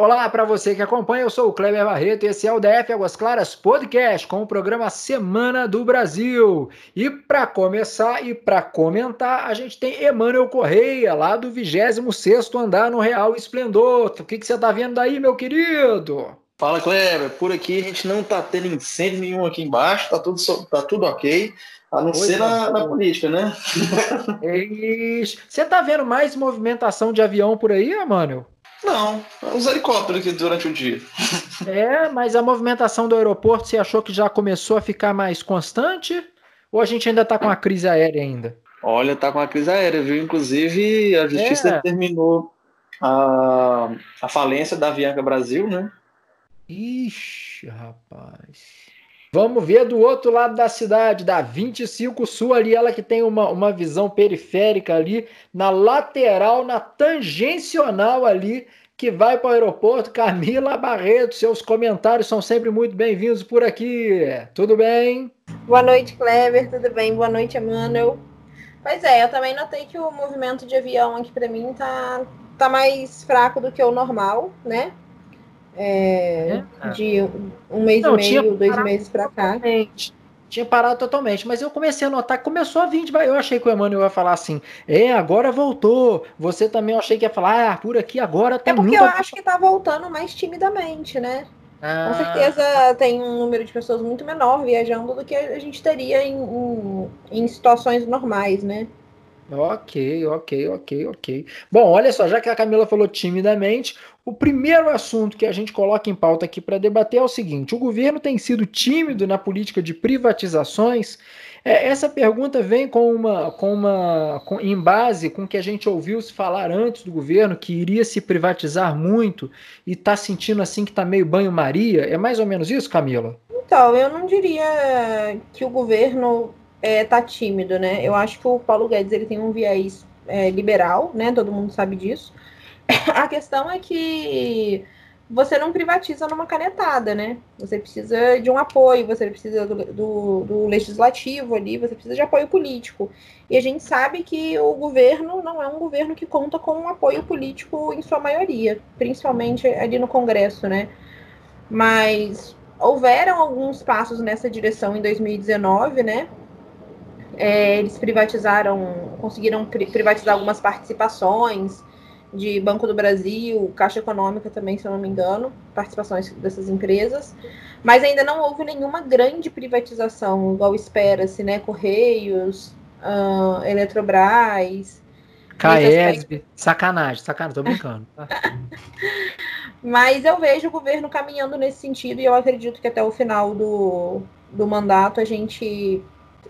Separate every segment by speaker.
Speaker 1: Olá para você que acompanha, eu sou o Kleber Barreto e esse é o DF Águas Claras Podcast com o programa Semana do Brasil. E para começar e para comentar, a gente tem Emanuel Correia, lá do 26º andar no Real Esplendor. O que, que você tá vendo daí, meu querido?
Speaker 2: Fala, Kleber. Por aqui a gente não tá tendo incêndio nenhum aqui embaixo, tá tudo, tá tudo ok. A não ser na, na, política, né?
Speaker 1: Você tá vendo mais movimentação de avião por aí, Emanuel?
Speaker 2: Não, uns helicópteros aqui durante o dia.
Speaker 1: É, mas a movimentação do aeroporto, você achou que já começou a ficar mais constante? Ou a gente ainda está com a crise aérea ainda?
Speaker 2: Olha, tá com a crise aérea, viu? Inclusive, a justiça é. determinou a, a falência da Avianca Brasil, né?
Speaker 1: Ixi, rapaz. Vamos ver do outro lado da cidade, da 25 Sul, ali, ela que tem uma, uma visão periférica ali, na lateral, na tangencional ali, que vai para o aeroporto. Camila Barreto, seus comentários são sempre muito bem-vindos por aqui. Tudo bem?
Speaker 3: Boa noite, Kleber. Tudo bem? Boa noite, Emmanuel. Pois é, eu também notei que o movimento de avião aqui para mim tá, tá mais fraco do que o normal, né? É, é. de um mês Não, e meio, dois meses para cá.
Speaker 1: Tinha parado totalmente, mas eu comecei a notar que começou a vir. Eu achei que o Emmanuel ia falar assim: é, agora voltou. Você também eu achei que ia falar, ah, por aqui agora tá
Speaker 3: É porque eu acho que tá voltando mais timidamente, né? Ah. Com certeza tem um número de pessoas muito menor viajando do que a gente teria em, em, em situações normais, né?
Speaker 1: Ok, ok, ok, ok. Bom, olha só, já que a Camila falou timidamente, o primeiro assunto que a gente coloca em pauta aqui para debater é o seguinte: o governo tem sido tímido na política de privatizações? É, essa pergunta vem com uma, com uma, com, em base com que a gente ouviu se falar antes do governo que iria se privatizar muito e está sentindo assim que está meio banho-maria. É mais ou menos isso, Camila?
Speaker 3: Então, eu não diria que o governo é, tá tímido, né? Eu acho que o Paulo Guedes ele tem um viés é, liberal, né? Todo mundo sabe disso. A questão é que você não privatiza numa canetada, né? Você precisa de um apoio, você precisa do, do, do, legislativo ali, você precisa de apoio político. E a gente sabe que o governo não é um governo que conta com um apoio político em sua maioria, principalmente ali no Congresso, né? Mas houveram alguns passos nessa direção em 2019, né? É, eles privatizaram, conseguiram privatizar algumas participações de Banco do Brasil, Caixa Econômica também, se eu não me engano, participações dessas empresas, mas ainda não houve nenhuma grande privatização, igual espera-se, né? Correios, uh, Eletrobras.
Speaker 1: Caesb, sacanagem, sacanagem, tô brincando. Tá?
Speaker 3: mas eu vejo o governo caminhando nesse sentido e eu acredito que até o final do, do mandato a gente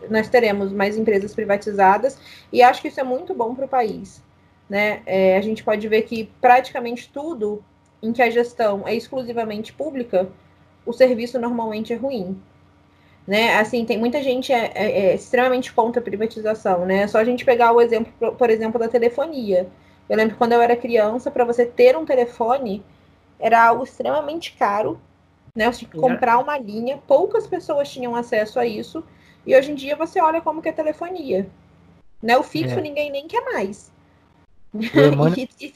Speaker 3: nós teremos mais empresas privatizadas e acho que isso é muito bom para o país. Né? É, a gente pode ver que praticamente tudo em que a gestão é exclusivamente pública, o serviço normalmente é ruim. Né? Assim, tem muita gente é, é, é extremamente contra a privatização, né? É só a gente pegar o exemplo, por exemplo, da telefonia. Eu lembro quando eu era criança, para você ter um telefone, era algo extremamente caro, né? Você tinha que comprar uma linha, poucas pessoas tinham acesso a isso, e hoje em dia você olha como que é telefonia. Né? O fixo é. ninguém nem quer mais. e,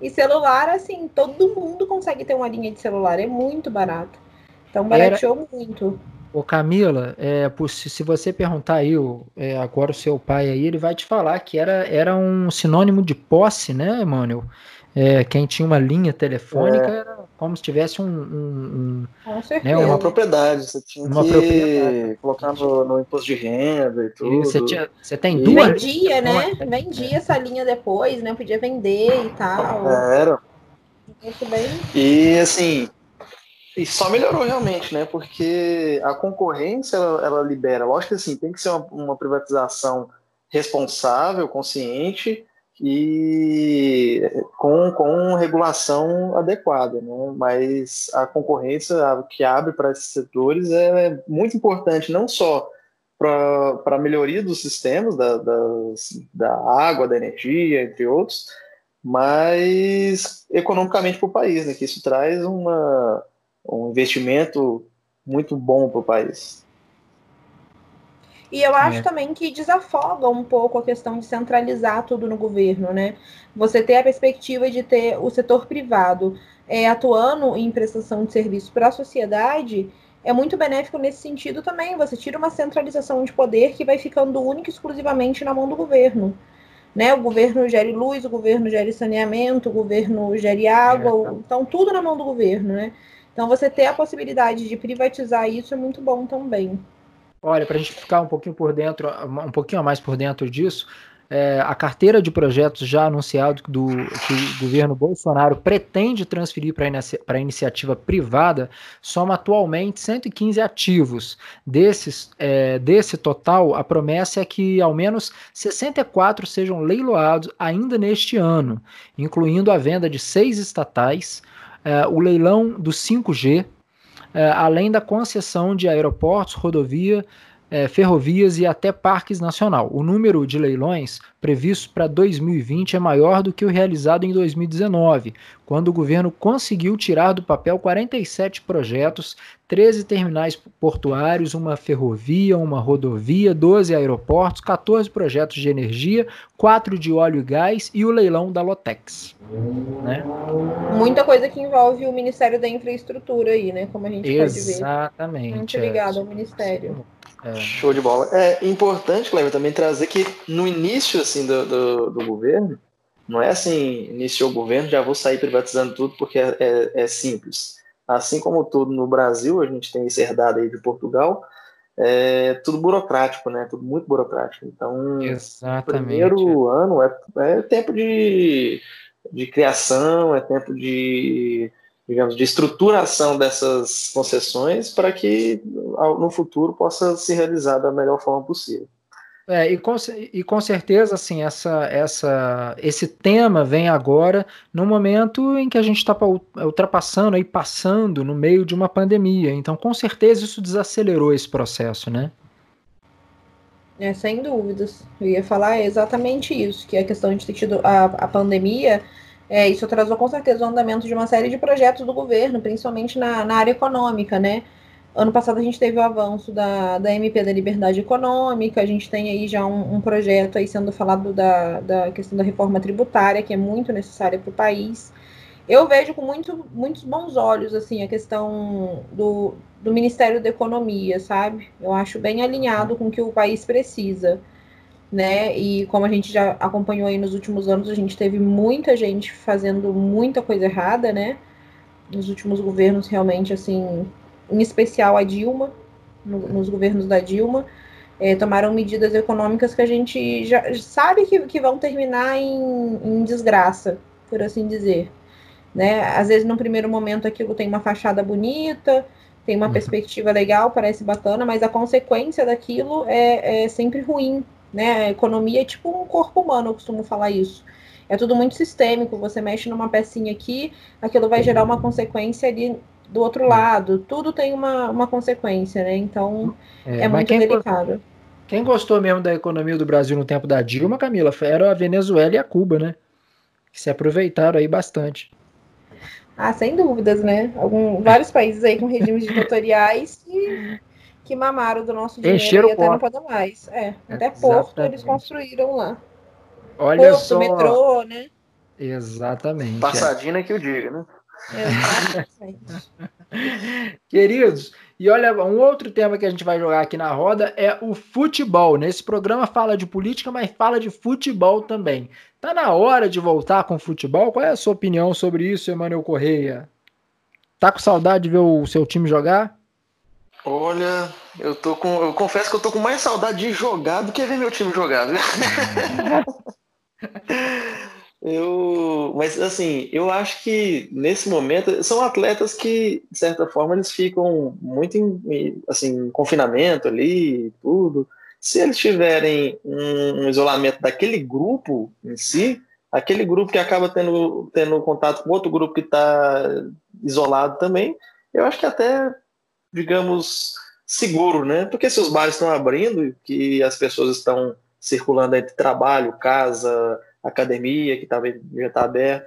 Speaker 3: e, celular, assim, todo mundo consegue ter uma linha de celular, é muito barato. Então barateou Era... muito.
Speaker 1: Ô Camila, é, se você perguntar aí é, agora o seu pai aí, ele vai te falar que era, era um sinônimo de posse, né, Emmanuel? É, quem tinha uma linha telefônica é. era como se tivesse um, um,
Speaker 2: um né, uma propriedade. Você tinha uma que colocar no, no, imposto de renda e tudo.
Speaker 1: você, tinha, você tem
Speaker 3: e
Speaker 1: duas.
Speaker 3: Vendia, né? Vendia essa linha depois, né? Podia vender e tal.
Speaker 2: Era. E assim, e só melhorou realmente, né? Porque a concorrência ela, ela libera. Lógico que assim, tem que ser uma, uma privatização responsável, consciente e com, com regulação adequada, né? mas a concorrência que abre para esses setores é muito importante, não só para a melhoria dos sistemas, da, da água, da energia, entre outros, mas economicamente para o país, né? que isso traz uma, um investimento muito bom para o país.
Speaker 3: E eu acho é. também que desafoga um pouco a questão de centralizar tudo no governo, né? Você ter a perspectiva de ter o setor privado é, atuando em prestação de serviço para a sociedade é muito benéfico nesse sentido também. Você tira uma centralização de poder que vai ficando única e exclusivamente na mão do governo. Né? O governo gere luz, o governo gere saneamento, o governo gere água, é. então tudo na mão do governo, né? Então você ter a possibilidade de privatizar isso é muito bom também.
Speaker 1: Olha, para a gente ficar um pouquinho por dentro, um pouquinho a mais por dentro disso, é, a carteira de projetos já anunciado do, que o governo Bolsonaro pretende transferir para a iniciativa privada soma atualmente 115 ativos. Desses, é, desse total, a promessa é que ao menos 64 sejam leiloados ainda neste ano, incluindo a venda de seis estatais, é, o leilão do 5G, é, além da concessão de aeroportos, rodovia, é, ferrovias e até parques nacional. O número de leilões previsto para 2020 é maior do que o realizado em 2019, quando o governo conseguiu tirar do papel 47 projetos, 13 terminais portuários, uma ferrovia, uma rodovia, 12 aeroportos, 14 projetos de energia, 4 de óleo e gás e o leilão da Lotex. Né?
Speaker 3: Muita coisa que envolve o Ministério da Infraestrutura aí, né? Como a gente
Speaker 1: Exatamente, pode ver. Exatamente.
Speaker 3: Muito ligado é. ao Ministério.
Speaker 2: É. Show de bola. É importante, Cleber, também trazer que no início assim do, do, do, governo, não é assim, iniciou o governo, já vou sair privatizando tudo porque é, é, é, simples. Assim como tudo no Brasil, a gente tem isso herdado aí de Portugal, é tudo burocrático, né? Tudo muito burocrático. Então,
Speaker 1: Exatamente.
Speaker 2: primeiro ano é, é tempo de, de criação, é tempo de digamos, de estruturação dessas concessões para que no futuro possa se realizar da melhor forma possível.
Speaker 1: É, e, com, e com certeza, assim, essa, essa, esse tema vem agora no momento em que a gente está ultrapassando e passando no meio de uma pandemia. Então, com certeza, isso desacelerou esse processo, né?
Speaker 3: É, sem dúvidas. Eu ia falar exatamente isso, que a questão de ter tido a, a pandemia é, isso atrasou com certeza o andamento de uma série de projetos do governo, principalmente na, na área econômica, né? Ano passado a gente teve o avanço da, da MP da Liberdade Econômica, a gente tem aí já um, um projeto aí sendo falado da, da questão da reforma tributária, que é muito necessária para o país. Eu vejo com muito, muitos bons olhos assim a questão do, do Ministério da Economia, sabe? Eu acho bem alinhado com o que o país precisa né? E como a gente já acompanhou aí nos últimos anos, a gente teve muita gente fazendo muita coisa errada, né? Nos últimos governos, realmente, assim, em especial a Dilma, no, nos governos da Dilma, é, tomaram medidas econômicas que a gente já sabe que, que vão terminar em, em desgraça, por assim dizer. Né? Às vezes, no primeiro momento, aquilo tem uma fachada bonita, tem uma uhum. perspectiva legal, parece bacana, mas a consequência daquilo é, é sempre ruim né? A economia é tipo um corpo humano, eu costumo falar isso. É tudo muito sistêmico. Você mexe numa pecinha aqui, aquilo vai gerar uma consequência ali do outro lado. Tudo tem uma, uma consequência, né? Então é, é muito delicado.
Speaker 1: Quem gostou mesmo da economia do Brasil no tempo da Dilma, Camila, era a Venezuela e a Cuba, né? Que se aproveitaram aí bastante.
Speaker 3: Ah, sem dúvidas, né? Algum, vários países aí com regimes ditatoriais que mamaram do nosso dinheiro
Speaker 1: Encheram e
Speaker 3: até não podem mais. É, até Porto eles construíram lá.
Speaker 1: Olha Porto, só.
Speaker 3: metrô, né?
Speaker 1: Exatamente.
Speaker 2: Passadina é. que eu diga, né?
Speaker 3: Exatamente.
Speaker 1: Queridos, e olha, um outro tema que a gente vai jogar aqui na roda é o futebol. Nesse programa fala de política, mas fala de futebol também. Tá na hora de voltar com o futebol? Qual é a sua opinião sobre isso, Emanuel Correia? Tá com saudade de ver o seu time jogar?
Speaker 2: Olha, eu tô com. Eu confesso que eu tô com mais saudade de jogar do que ver meu time jogar, eu, mas assim, eu acho que nesse momento são atletas que, de certa forma, eles ficam muito em, assim, em confinamento ali, tudo. Se eles tiverem um, um isolamento daquele grupo em si, aquele grupo que acaba tendo, tendo contato com outro grupo que está isolado também, eu acho que até digamos, seguro, né? Porque se os bares estão abrindo, que as pessoas estão circulando entre trabalho, casa, academia, que tá, já está aberto,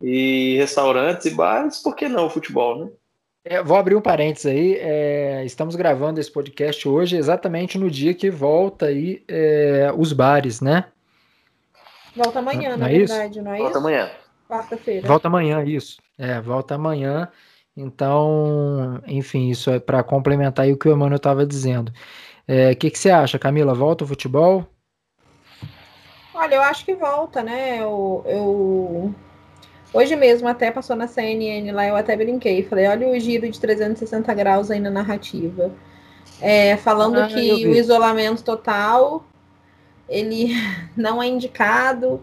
Speaker 2: e restaurantes e bares, por que não o futebol, né?
Speaker 1: É, vou abrir um parênteses aí. É, estamos gravando esse podcast hoje exatamente no dia que volta aí é, os bares, né?
Speaker 3: Volta amanhã, não, na é verdade, isso? não é
Speaker 2: volta
Speaker 3: isso?
Speaker 2: amanhã.
Speaker 3: Quarta-feira.
Speaker 1: Volta amanhã, isso. É, volta amanhã. Então, enfim, isso é para complementar aí o que o Emmanuel estava dizendo. O é, que, que você acha, Camila? Volta o futebol?
Speaker 3: Olha, eu acho que volta, né? Eu, eu Hoje mesmo, até passou na CNN lá, eu até brinquei. Falei, olha o giro de 360 graus aí na narrativa. É, falando ah, que o isolamento total, ele não é indicado,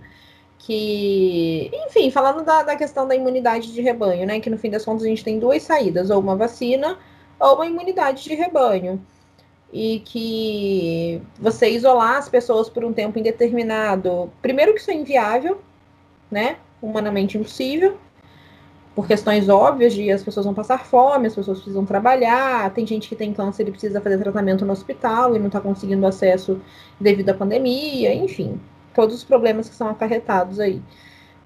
Speaker 3: que... Enfim, falando da, da questão da imunidade de rebanho, né? Que no fim das contas a gente tem duas saídas, ou uma vacina ou uma imunidade de rebanho. E que você isolar as pessoas por um tempo indeterminado, primeiro que isso é inviável, né? humanamente impossível, por questões óbvias de as pessoas vão passar fome, as pessoas precisam trabalhar, tem gente que tem câncer e precisa fazer tratamento no hospital e não está conseguindo acesso devido à pandemia, enfim, todos os problemas que são acarretados aí.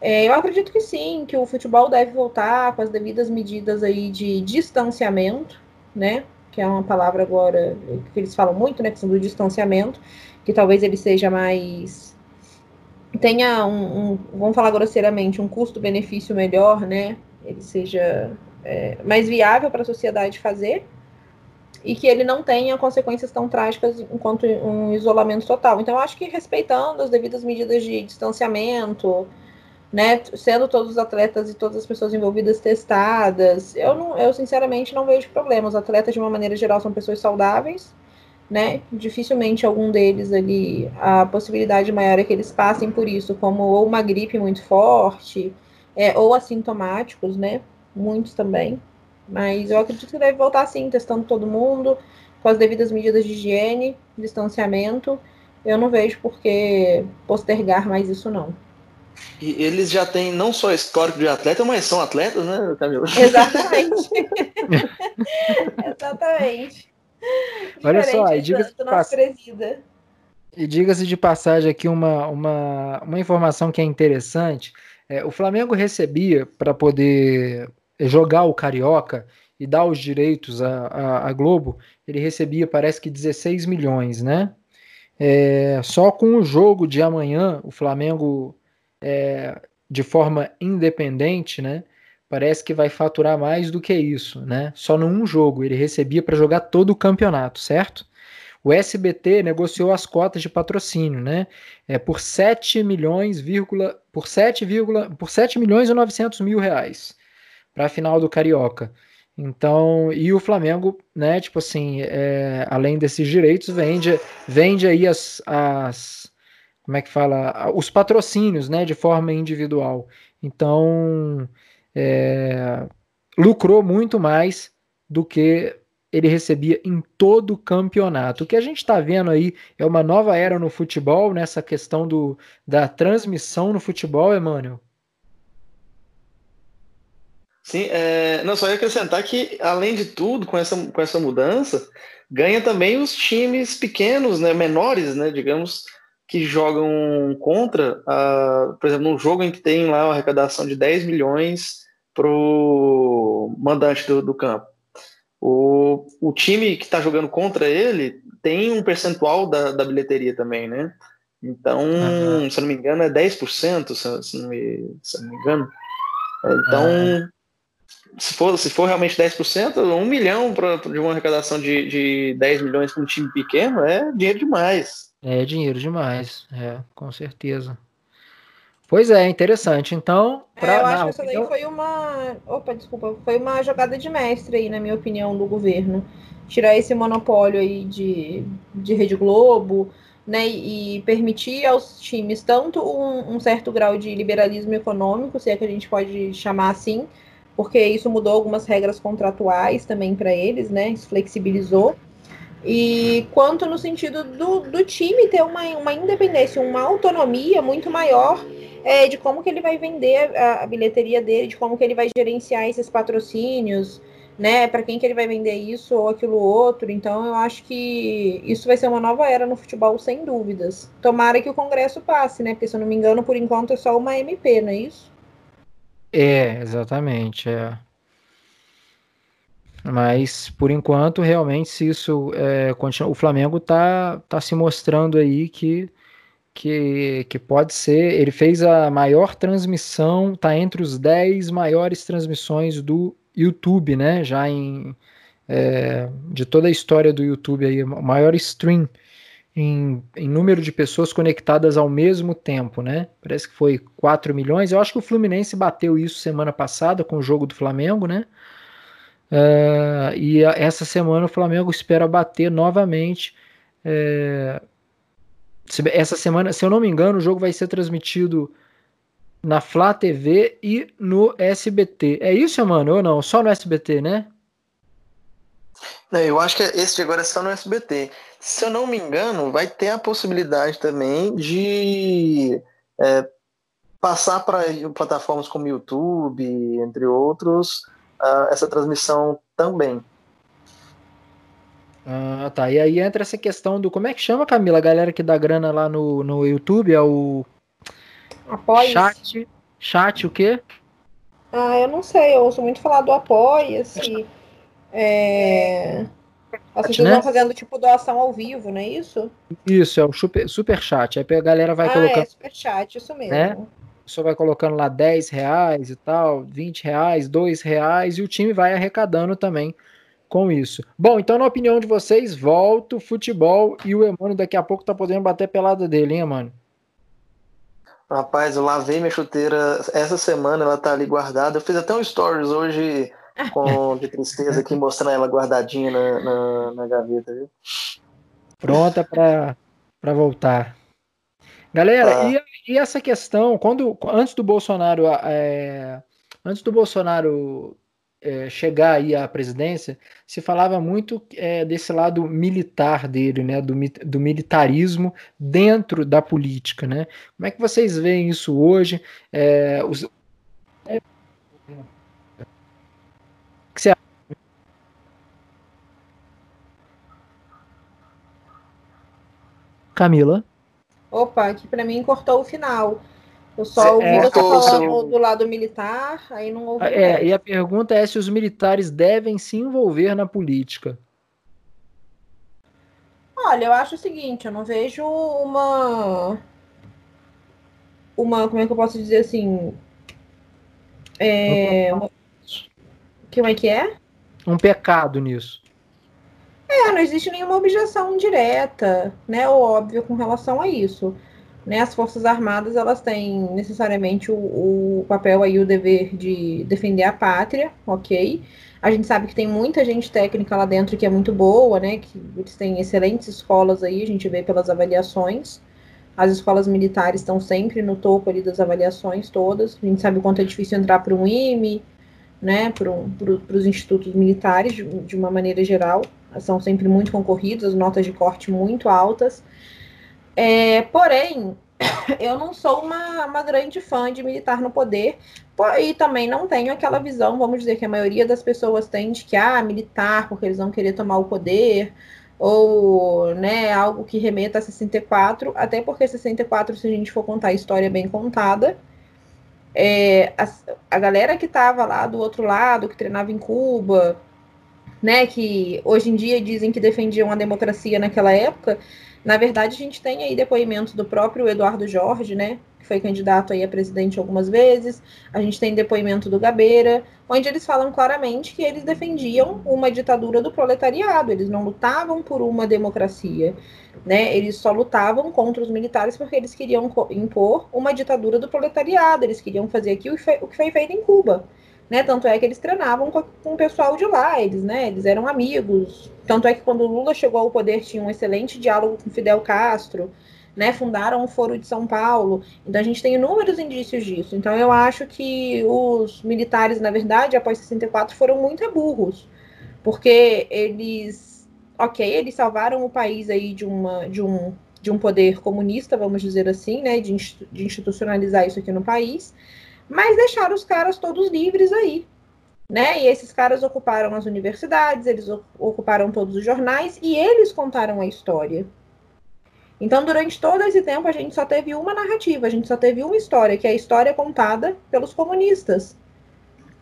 Speaker 3: É, eu acredito que sim, que o futebol deve voltar com as devidas medidas aí de distanciamento, né? Que é uma palavra agora que eles falam muito, né? Que são do distanciamento, que talvez ele seja mais tenha um, um, vamos falar grosseiramente, um custo-benefício melhor, né? Ele seja é, mais viável para a sociedade fazer e que ele não tenha consequências tão trágicas enquanto um isolamento total. Então, acho que respeitando as devidas medidas de distanciamento, né, sendo todos os atletas e todas as pessoas envolvidas testadas, eu, não, eu sinceramente não vejo problema. Os atletas, de uma maneira geral, são pessoas saudáveis, né? Dificilmente algum deles ali, a possibilidade maior é que eles passem por isso, como ou uma gripe muito forte, é, ou assintomáticos, né? Muitos também. Mas eu acredito que deve voltar sim, testando todo mundo, com as devidas medidas de higiene, distanciamento. Eu não vejo por que postergar mais isso, não.
Speaker 2: E eles já têm não só histórico de atleta, mas são atletas, né, Camila?
Speaker 3: Exatamente. Exatamente.
Speaker 1: Olha só, e diga-se de, pass... e diga de passagem aqui uma, uma, uma informação que é interessante. É, o Flamengo recebia para poder jogar o Carioca e dar os direitos à, Globo, ele recebia parece que 16 milhões, né? É, só com o jogo de amanhã, o Flamengo, é, de forma independente, né? parece que vai faturar mais do que isso, né? Só num jogo ele recebia para jogar todo o campeonato, certo? O SBT negociou as cotas de patrocínio, né? É por 7 milhões, vírgula, por 7, vírgula, por 7 milhões e 900 mil reais para a final do Carioca. Então, e o Flamengo, né, tipo assim, é, além desses direitos, vende, vende aí as, as, como é que fala, os patrocínios, né, de forma individual. Então, é, lucrou muito mais do que ele recebia em todo o campeonato. O que a gente está vendo aí é uma nova era no futebol, nessa questão do, da transmissão no futebol, Emmanuel.
Speaker 2: Sim, é, não, só ia acrescentar que, além de tudo, com essa, com essa mudança, ganha também os times pequenos, né, menores, né, digamos, que jogam contra, por exemplo, num jogo em que tem lá uma arrecadação de 10 milhões para o mandante do, do, campo. O, o time que está jogando contra ele tem um percentual da, da bilheteria também, né? Então, uhum. se eu não me engano, é 10%, se, se, não, me, se não me engano. É, então, uhum. Se, for, se for realmente 10%, um milhão pra, de uma arrecadação de, de 10 milhões para um time pequeno é dinheiro demais.
Speaker 1: É dinheiro demais, é, com certeza. Pois é, interessante. Então,
Speaker 3: pra, é, eu acho que isso daí foi uma. Opa, desculpa, foi uma jogada de mestre aí, na minha opinião, do governo. Tirar esse monopólio aí de, de Rede Globo, né? E permitir aos times tanto um, um certo grau de liberalismo econômico, se é que a gente pode chamar assim, porque isso mudou algumas regras contratuais também para eles, né? Isso flexibilizou e quanto no sentido do, do time ter uma, uma independência, uma autonomia muito maior é, de como que ele vai vender a, a, bilheteria dele, de como que ele vai gerenciar esses patrocínios, né? Para quem que ele vai vender isso ou aquilo outro. Então eu acho que isso vai ser uma nova era no futebol, sem dúvidas. Tomara que o Congresso passe, né? Porque se eu não me engano, por enquanto é só uma MP, não é isso?
Speaker 1: É, exatamente. É. Mas, por enquanto, realmente, se isso é, continua, o Flamengo está tá se mostrando aí que, que, que pode ser. Ele fez a maior transmissão, está entre os 10 maiores transmissões do YouTube, né? Já em. É, de toda a história do YouTube aí, maior stream em, em, número de pessoas conectadas ao mesmo tempo, né? Parece que foi 4 milhões. Eu acho que o Fluminense bateu isso semana passada com o jogo do Flamengo, né? Uh, e a, essa semana o Flamengo espera bater novamente. É, essa semana, se eu não me engano, o jogo vai ser transmitido na Flá TV e no SBT. É isso, mano? Ou não? Só no SBT, né?
Speaker 2: Não, eu acho que esse agora é só no SBT. Se eu não me engano, vai ter a possibilidade também de é, passar para plataformas como YouTube, entre outros, uh, essa transmissão também.
Speaker 1: Ah, tá. E aí entra essa questão do. Como é que chama, Camila? A galera que dá grana lá no, no YouTube é o.
Speaker 3: Apoia.
Speaker 1: Chat. Chat o quê?
Speaker 3: Ah, eu não sei. Eu ouço muito falar do Apoia-se. É. As pessoas né? vão fazendo tipo doação ao vivo, não é isso?
Speaker 1: Isso, é o super, super chat. Aí a galera vai ah, colocando. É,
Speaker 3: super chat, isso mesmo.
Speaker 1: Né? pessoa vai colocando lá 10 reais e tal, 20 reais, 2 reais, e o time vai arrecadando também com isso. Bom, então na opinião de vocês, volta o futebol e o Emano daqui a pouco tá podendo bater pelada dele, hein, mano?
Speaker 2: Rapaz, eu lavei minha chuteira essa semana, ela tá ali guardada. Eu fiz até um stories hoje com de tristeza aqui, mostrando ela guardadinha na, na, na gaveta, viu?
Speaker 1: Pronta para voltar. Galera, ah. e, e, essa questão, quando antes do Bolsonaro é, antes do Bolsonaro é, chegar aí à presidência, se falava muito é, desse lado militar dele, né, do, do militarismo dentro da política, né? Como é que vocês veem isso hoje? É, os... que você Camila?
Speaker 3: Opa, aqui para mim cortou o final. Eu só ouvi é, você falando do lado militar, aí não ouvi.
Speaker 1: É, e a pergunta é se os militares devem se envolver na política.
Speaker 3: Olha, eu acho o seguinte, eu não vejo uma. Uma. Como é que eu posso dizer assim? É. Uma... Como é que é?
Speaker 1: Um pecado nisso.
Speaker 3: É, não existe nenhuma objeção direta, né, ou óbvia com relação a isso. Né, as Forças Armadas, elas têm necessariamente o, o papel aí, o dever de defender a pátria, ok? A gente sabe que tem muita gente técnica lá dentro que é muito boa, né, que eles têm excelentes escolas aí, a gente vê pelas avaliações. As escolas militares estão sempre no topo ali das avaliações todas. A gente sabe o quanto é difícil entrar para um IME, né, para pro, os institutos militares, de, de uma maneira geral são sempre muito concorridos, notas de corte muito altas. É, porém, eu não sou uma, uma grande fã de militar no poder, e também não tenho aquela visão, vamos dizer, que a maioria das pessoas tem de que, ah, militar, porque eles vão querer tomar o poder, ou, né, algo que remeta a 64, até porque 64, se a gente for contar a história bem contada, é, a, a galera que estava lá do outro lado, que treinava em Cuba, né, que hoje em dia dizem que defendiam a democracia naquela época, na verdade a gente tem aí depoimentos do próprio Eduardo Jorge, né, que foi candidato aí a presidente algumas vezes, a gente tem depoimento do Gabeira, onde eles falam claramente que eles defendiam uma ditadura do proletariado, eles não lutavam por uma democracia, né, eles só lutavam contra os militares porque eles queriam impor uma ditadura do proletariado, eles queriam fazer aqui o que foi feito em Cuba, né? Tanto é que eles treinavam com, o pessoal de lá, eles, né? Eles eram amigos. Tanto é que quando Lula chegou ao poder tinha um excelente diálogo com Fidel Castro, né? Fundaram o Foro de São Paulo. Então a gente tem inúmeros indícios disso. Então eu acho que os militares, na verdade, após 64 foram muito burros, porque eles, ok, eles salvaram o país aí de uma de um de um poder comunista, vamos dizer assim, né? De, de institucionalizar isso aqui no país mas deixaram os caras todos livres aí. Né? E esses caras ocuparam as universidades, eles ocuparam todos os jornais e eles contaram a história. Então, durante todo esse tempo, a gente só teve uma narrativa, a gente só teve uma história, que é a história contada pelos comunistas.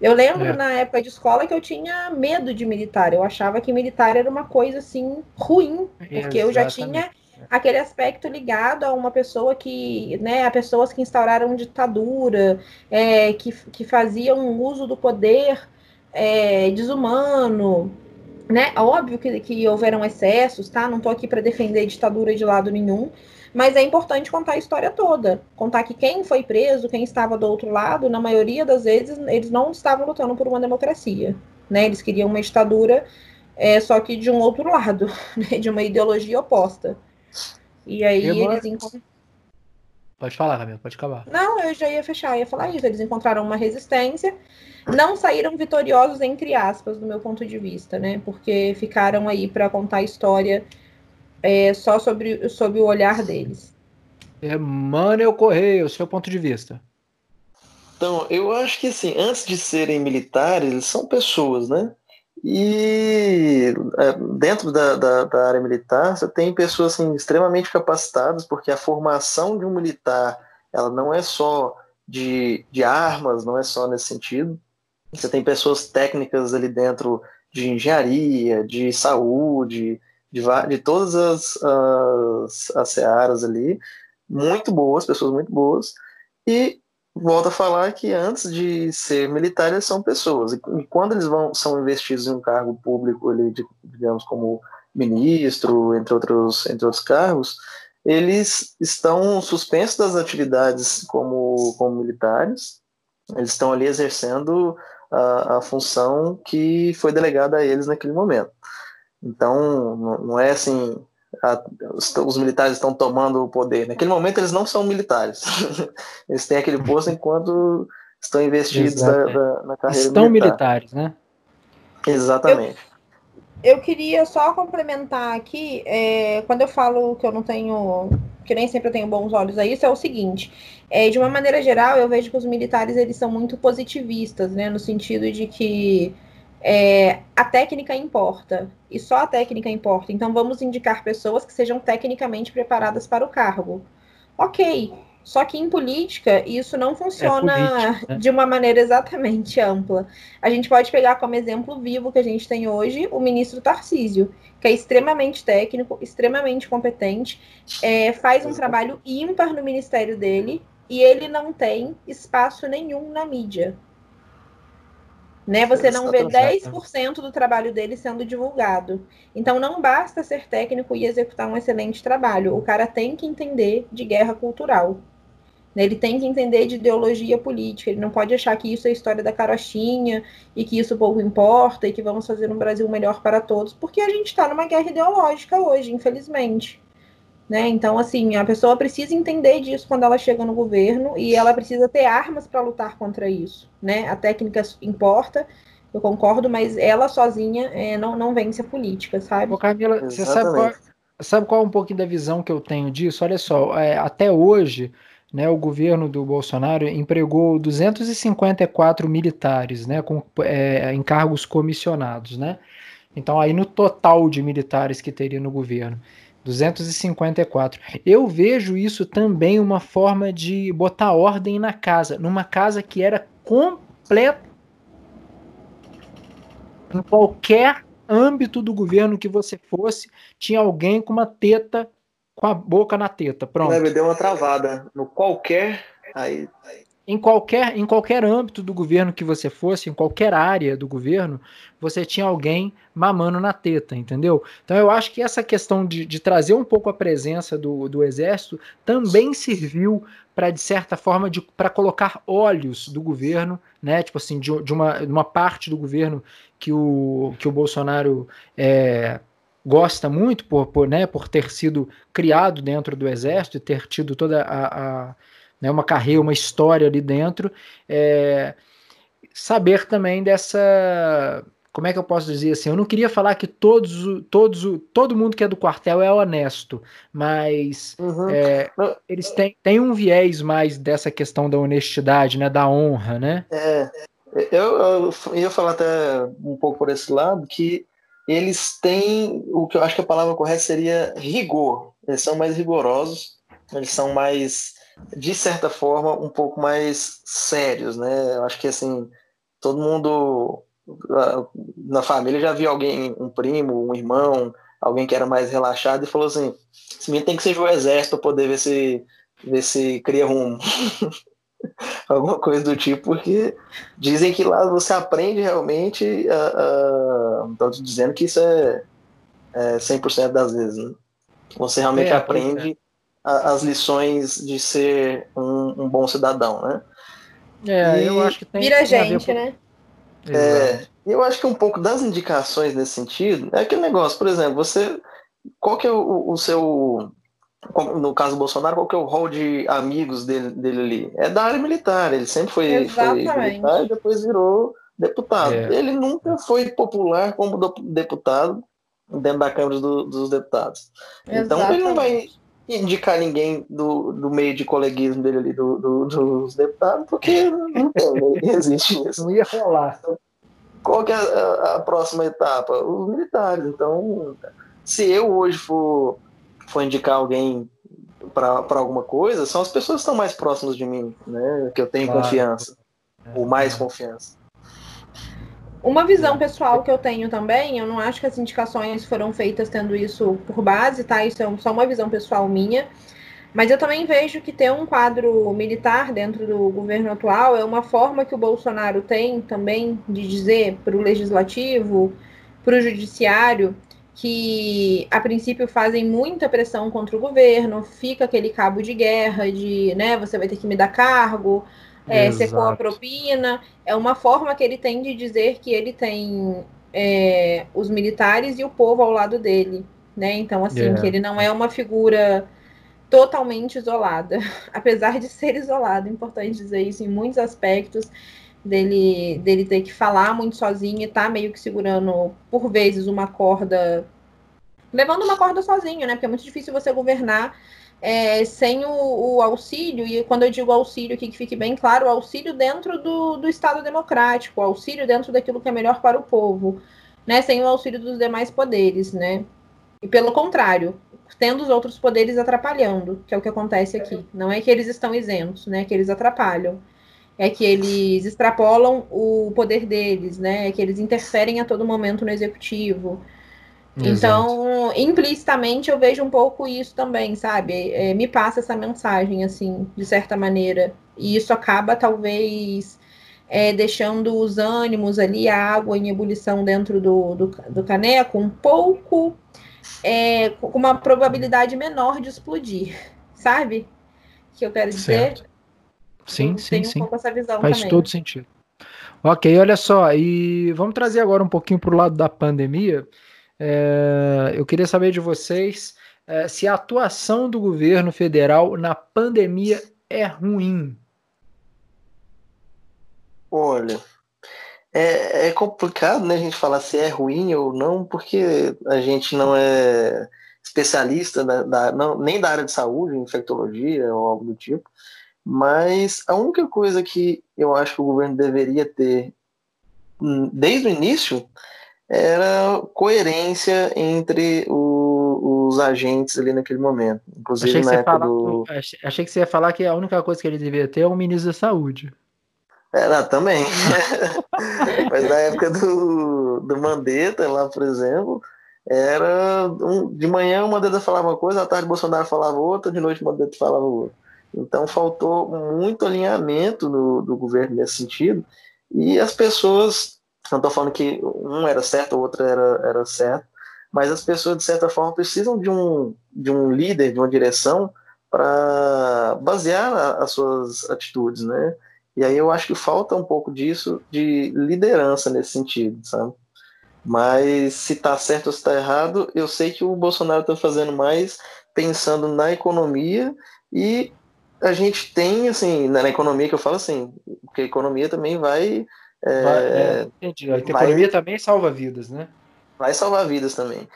Speaker 3: Eu lembro é. na época de escola que eu tinha medo de militar. Eu achava que militar era uma coisa assim ruim, porque eu já tinha aquele aspecto ligado a uma pessoa que, né, a pessoas que instauraram ditadura, é, que, que faziam uso do poder é, desumano, né? Óbvio que, que houveram excessos, tá? Não estou aqui para defender ditadura de lado nenhum, mas é importante contar a história toda. Contar que quem foi preso, quem estava do outro lado, na maioria das vezes, eles não estavam lutando por uma democracia. Né? Eles queriam uma ditadura, é, só que de um outro lado, né? de uma ideologia oposta. E aí eles encontram.
Speaker 1: Pode falar, Camila, pode acabar.
Speaker 3: Não, eu já ia fechar, ia falar isso. Eles encontraram uma resistência, não saíram vitoriosos, entre aspas, do meu ponto de vista, né? Porque ficaram aí para contar a história é, só sobre, sobre o olhar deles.
Speaker 1: Emmanuel Correia, o seu ponto de vista.
Speaker 2: Então, eu acho que assim, antes de serem militares, eles são pessoas, né? E é, dentro da, da, da, área militar, você tem pessoas assim, extremamente capacitadas, porque a formação de um militar ela não é só de, de armas, não é só nesse sentido. Você tem pessoas técnicas ali dentro de engenharia, de saúde, de, de todas as, as, as searas ali, muito boas, pessoas muito boas, e volta a falar que antes de ser militares são pessoas, e, quando eles vão, são investidos em um cargo público ali, digamos, como ministro, entre outros, entre outros cargos, eles estão suspensos das atividades como, como militares, eles estão ali exercendo a, a função que foi delegada a eles naquele momento. Então, não é assim, a, os, os, militares estão tomando o poder. Naquele momento, eles não são militares. eles têm aquele posto enquanto estão investidos da, da, na carreira
Speaker 1: Estão militar. militares, né?
Speaker 2: Exatamente.
Speaker 3: Eu, eu queria só complementar aqui, é, quando eu falo que eu não tenho, que nem sempre eu tenho bons olhos a isso, é o seguinte, é, de uma maneira geral, eu vejo que os militares, eles são muito positivistas, né, no sentido de que é, a técnica importa, e só a técnica importa. Então, vamos indicar pessoas que sejam tecnicamente preparadas para o cargo. Ok, só que em política isso não funciona é política, né? de uma maneira exatamente ampla. A gente pode pegar como exemplo vivo que a gente tem hoje o ministro Tarcísio, que é extremamente técnico, extremamente competente, é, faz um trabalho ímpar no ministério dele e ele não tem espaço nenhum na mídia. Né? Você não vê 10% do trabalho dele sendo divulgado. Então não basta ser técnico e executar um excelente trabalho. O cara tem que entender de guerra cultural. Né? Ele tem que entender de ideologia política. Ele não pode achar que isso é história da carochinha e que isso pouco importa e que vamos fazer um Brasil melhor para todos, porque a gente está numa guerra ideológica hoje, infelizmente. Né? Então, assim, a pessoa precisa entender disso quando ela chega no governo e ela precisa ter armas para lutar contra isso. Né? A técnica importa, eu concordo, mas ela sozinha é, não, não vence a política, sabe?
Speaker 1: Ô Camila, você sabe qual, sabe qual é um pouquinho da visão que eu tenho disso? Olha só, é, até hoje, né, o governo do Bolsonaro empregou 254 militares né, com é, em cargos comissionados. Né? Então, aí no total de militares que teria no governo. 254. Eu vejo isso também uma forma de botar ordem na casa, numa casa que era completa em qualquer âmbito do governo que você fosse, tinha alguém com uma teta com a boca na teta. Pronto.
Speaker 2: Me deu uma travada no qualquer aí, aí
Speaker 1: em qualquer, em qualquer âmbito do governo que você fosse, em qualquer área do governo, você tinha alguém mamando na teta, entendeu? Então eu acho que essa questão de, de trazer um pouco a presença do, do exército também serviu para, de certa forma, para colocar olhos do governo, né? Tipo assim, de, de, uma, uma parte do governo que o, que o Bolsonaro é, gosta muito por, por, né, por ter sido criado dentro do exército e ter tido toda a, a né, uma carreira, uma história ali dentro. É, saber também dessa. Como é que eu posso dizer assim? Eu não queria falar que todos, todos, todo mundo que é do quartel é honesto, mas uhum. é, eles têm, têm um viés mais dessa questão da honestidade, né, da honra, né?
Speaker 2: É, eu, eu ia falar até um pouco por esse lado que eles têm o que eu acho que a palavra correta seria rigor. Eles são mais rigorosos, eles são mais de certa forma, um pouco mais sérios, né? Eu acho que, assim, todo mundo na família já viu alguém, um primo, um irmão, alguém que era mais relaxado e falou assim: esse menino tem que ser o exército para poder ver se, ver se cria rumo. Alguma coisa do tipo, porque dizem que lá você aprende realmente. Estou te dizendo que isso é, é 100% das vezes. Né? Você realmente é, aprende é. A, as lições de ser um, um bom cidadão, né?
Speaker 1: É, e eu acho que tem.
Speaker 3: Vira gente, com... né?
Speaker 2: É, eu acho que um pouco das indicações nesse sentido é aquele negócio, por exemplo, você. Qual que é o, o seu. No caso do Bolsonaro, qual que é o rol de amigos dele, dele ali? É da área militar, ele sempre foi, foi militar e depois virou deputado. É. Ele nunca foi popular como deputado dentro da Câmara do, dos Deputados. Exatamente. Então ele não vai indicar ninguém do, do meio de coleguismo dele ali, do, do dos deputados, porque não, tem, não existe isso.
Speaker 1: Não ia rolar.
Speaker 2: Qual que é a, a, próxima etapa? Os militares. Então, se eu hoje for, for indicar alguém para alguma coisa, são as pessoas que estão mais próximas de mim, né? Que eu tenho claro. confiança. Ou mais confiança.
Speaker 3: Uma visão pessoal que eu tenho também, eu não acho que as indicações foram feitas tendo isso por base, tá? Isso é só uma visão pessoal minha. Mas eu também vejo que ter um quadro militar dentro do governo atual é uma forma que o Bolsonaro tem também de dizer para o legislativo, para o judiciário, que a princípio fazem muita pressão contra o governo, fica aquele cabo de guerra de, né, você vai ter que me dar cargo, é, secou a propina. É uma forma que ele tem de dizer que ele tem é, os militares e o povo ao lado dele. Né? Então, assim, yeah. que ele não é uma figura totalmente isolada. Apesar de ser isolado, é importante dizer isso em muitos aspectos, dele, dele ter que falar muito sozinho e tá meio que segurando, por vezes, uma corda. Levando uma corda sozinho, né? Porque é muito difícil você governar é, sem o, o, auxílio, e quando eu digo auxílio aqui que fique bem claro, o auxílio dentro do, do Estado democrático, o auxílio dentro daquilo que é melhor para o povo, né? Sem o auxílio dos demais poderes, né? E pelo contrário, tendo os outros poderes atrapalhando, que é o que acontece aqui. Não é que eles estão isentos, né? Que eles atrapalham. É que eles extrapolam o poder deles, né? É que eles interferem a todo momento no executivo. Então, implicitamente, eu vejo um pouco isso também, sabe? É, me passa essa mensagem, assim, de certa maneira. E isso acaba, talvez, é, deixando os ânimos ali, a água em ebulição dentro do, do, do caneco, um pouco é, com uma probabilidade menor de explodir, sabe? Que eu quero dizer.
Speaker 1: Certo. Sim, eu sim, sim. Um Faz também. todo sentido. Ok, olha só, e vamos trazer agora um pouquinho para o lado da pandemia. É, eu queria saber de vocês é, se a atuação do governo federal na pandemia é ruim.
Speaker 2: Olha, é, é, complicado né, a gente falar se é ruim ou não, porque a gente não é especialista da, da, não, nem da área de saúde, infectologia ou algo do tipo. Mas a única coisa que eu acho que o governo deveria ter hum, desde o início era coerência entre o, os agentes ali naquele momento. Inclusive
Speaker 1: achei na época do... Achei que você ia falar que a única coisa que ele devia ter é o ministro da saúde.
Speaker 2: Não, também. Mas na época do, do Mandetta, lá, por exemplo, era um, de manhã o Mandetta falava uma coisa, à tarde o Bolsonaro falava outra, de noite o Mandetta falava outra. Então faltou muito alinhamento no, do governo nesse sentido. E as pessoas não estou falando que um era certo, o outro era, era certo, mas as pessoas, de certa forma, precisam de um, de um líder, de uma direção, para basear as suas atitudes, né? E aí eu acho que falta um pouco disso, de liderança nesse sentido, sabe? Mas se está certo ou se está errado, eu sei que o Bolsonaro está fazendo mais pensando na economia e a gente tem, assim, na economia que eu falo assim, porque a economia também vai é, é,
Speaker 1: entendi. A economia também salva vidas, né?
Speaker 2: Vai salvar vidas também.